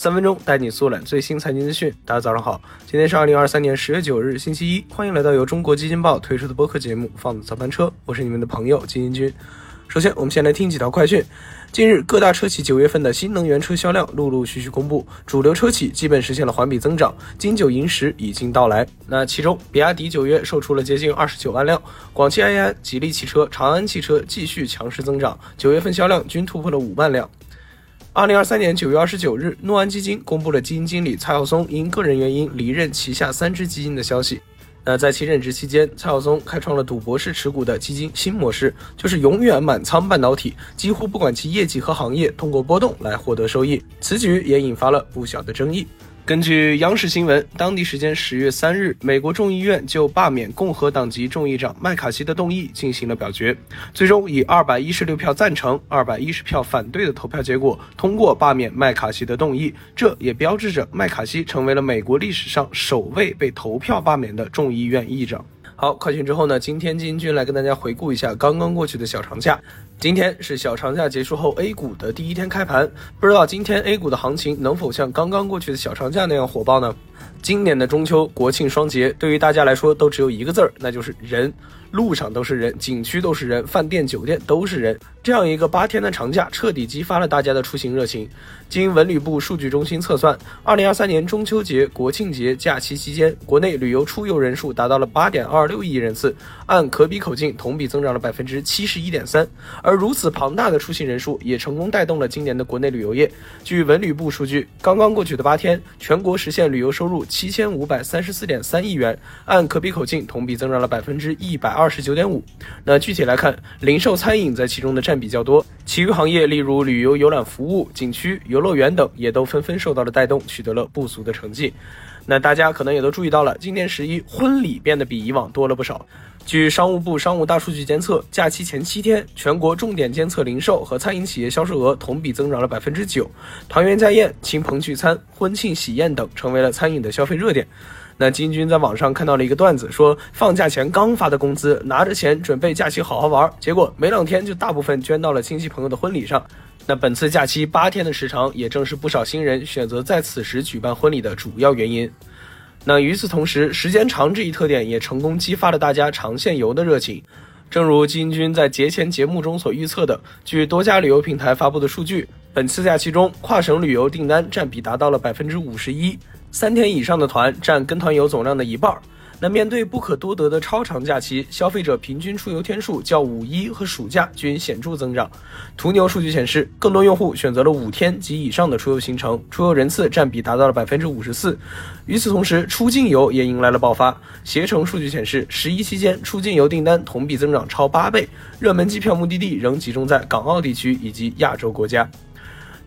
三分钟带你速览最新财经资讯。大家早上好，今天是二零二三年十月九日，星期一。欢迎来到由中国基金报推出的播客节目《放早班车》，我是你们的朋友金英军。首先，我们先来听几条快讯。近日，各大车企九月份的新能源车销量陆陆续续公布，主流车企基本实现了环比增长，金九银十已经到来。那其中，比亚迪九月售出了接近二十九万辆，广汽埃安、吉利汽车、长安汽车继续强势增长，九月份销量均突破了五万辆。二零二三年九月二十九日，诺安基金公布了基金经理蔡耀松因个人原因离任旗下三只基金的消息。那在其任职期间，蔡耀松开创了赌博式持股的基金新模式，就是永远满仓半导体，几乎不管其业绩和行业，通过波动来获得收益。此举也引发了不小的争议。根据央视新闻，当地时间十月三日，美国众议院就罢免共和党籍众议长麦卡锡的动议进行了表决，最终以二百一十六票赞成、二百一十票反对的投票结果通过罢免麦卡锡的动议。这也标志着麦卡锡成为了美国历史上首位被投票罢免的众议院议长。好，快讯之后呢？今天金军来跟大家回顾一下刚刚过去的小长假。今天是小长假结束后 A 股的第一天开盘，不知道今天 A 股的行情能否像刚刚过去的小长假那样火爆呢？今年的中秋、国庆双节对于大家来说都只有一个字儿，那就是人。路上都是人，景区都是人，饭店酒店都是人。这样一个八天的长假，彻底激发了大家的出行热情。经文旅部数据中心测算，二零二三年中秋节、国庆节假期期间，国内旅游出游人数达到了八点二六亿人次，按可比口径同比增长了百分之七十一点三。而如此庞大的出行人数，也成功带动了今年的国内旅游业。据文旅部数据，刚刚过去的八天，全国实现旅游收入七千五百三十四点三亿元，按可比口径同比增长了百分之一百。二十九点五。那具体来看，零售、餐饮在其中的占比较多，其余行业，例如旅游、游览服务、景区、游乐园等，也都纷纷受到了带动，取得了不俗的成绩。那大家可能也都注意到了，今年十一婚礼变得比以往多了不少。据商务部商务大数据监测，假期前七天，全国重点监测零售和餐饮企业销售额同比增长了百分之九，团圆家宴、亲朋聚餐、婚庆喜宴等成为了餐饮的消费热点。那金军在网上看到了一个段子，说放假前刚发的工资，拿着钱准备假期好好玩，结果没两天就大部分捐到了亲戚朋友的婚礼上。那本次假期八天的时长，也正是不少新人选择在此时举办婚礼的主要原因。那与此同时，时间长这一特点也成功激发了大家长线游的热情。正如金军在节前节目中所预测的，据多家旅游平台发布的数据，本次假期中跨省旅游订单占比达到了百分之五十一。三天以上的团占跟团游总量的一半。那面对不可多得的超长假期，消费者平均出游天数较五一和暑假均显著增长。途牛数据显示，更多用户选择了五天及以上的出游行程，出游人次占比达到了百分之五十四。与此同时，出境游也迎来了爆发。携程数据显示，十一期间出境游订单同比增长超八倍，热门机票目的地仍集中在港澳地区以及亚洲国家。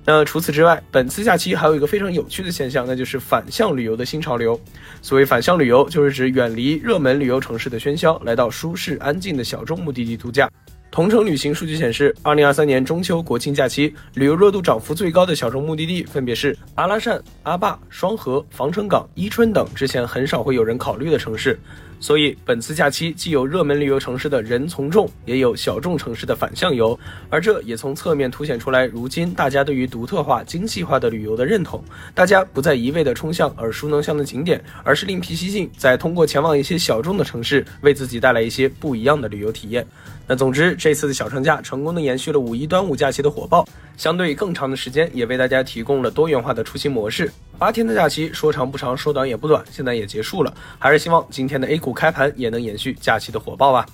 那除此之外，本次假期还有一个非常有趣的现象，那就是反向旅游的新潮流。所谓反向旅游，就是指远离热门旅游城市的喧嚣，来到舒适安静的小众目的地度假。同城旅行数据显示，二零二三年中秋国庆假期旅游热度涨幅最高的小众目的地分别是阿拉善、阿坝、双河、防城港、伊春等之前很少会有人考虑的城市。所以，本次假期既有热门旅游城市的人从众，也有小众城市的反向游，而这也从侧面凸显出来，如今大家对于独特化、精细化的旅游的认同。大家不再一味的冲向耳熟能详的景点，而是另辟蹊径，再通过前往一些小众的城市，为自己带来一些不一样的旅游体验。那总之，这次的小长假成功的延续了五一端午假期的火爆，相对更长的时间，也为大家提供了多元化的出行模式。八天的假期，说长不长，说短也不短，现在也结束了。还是希望今天的 A 股开盘也能延续假期的火爆啊。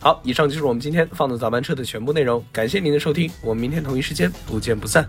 好，以上就是我们今天放的早班车的全部内容，感谢您的收听，我们明天同一时间不见不散。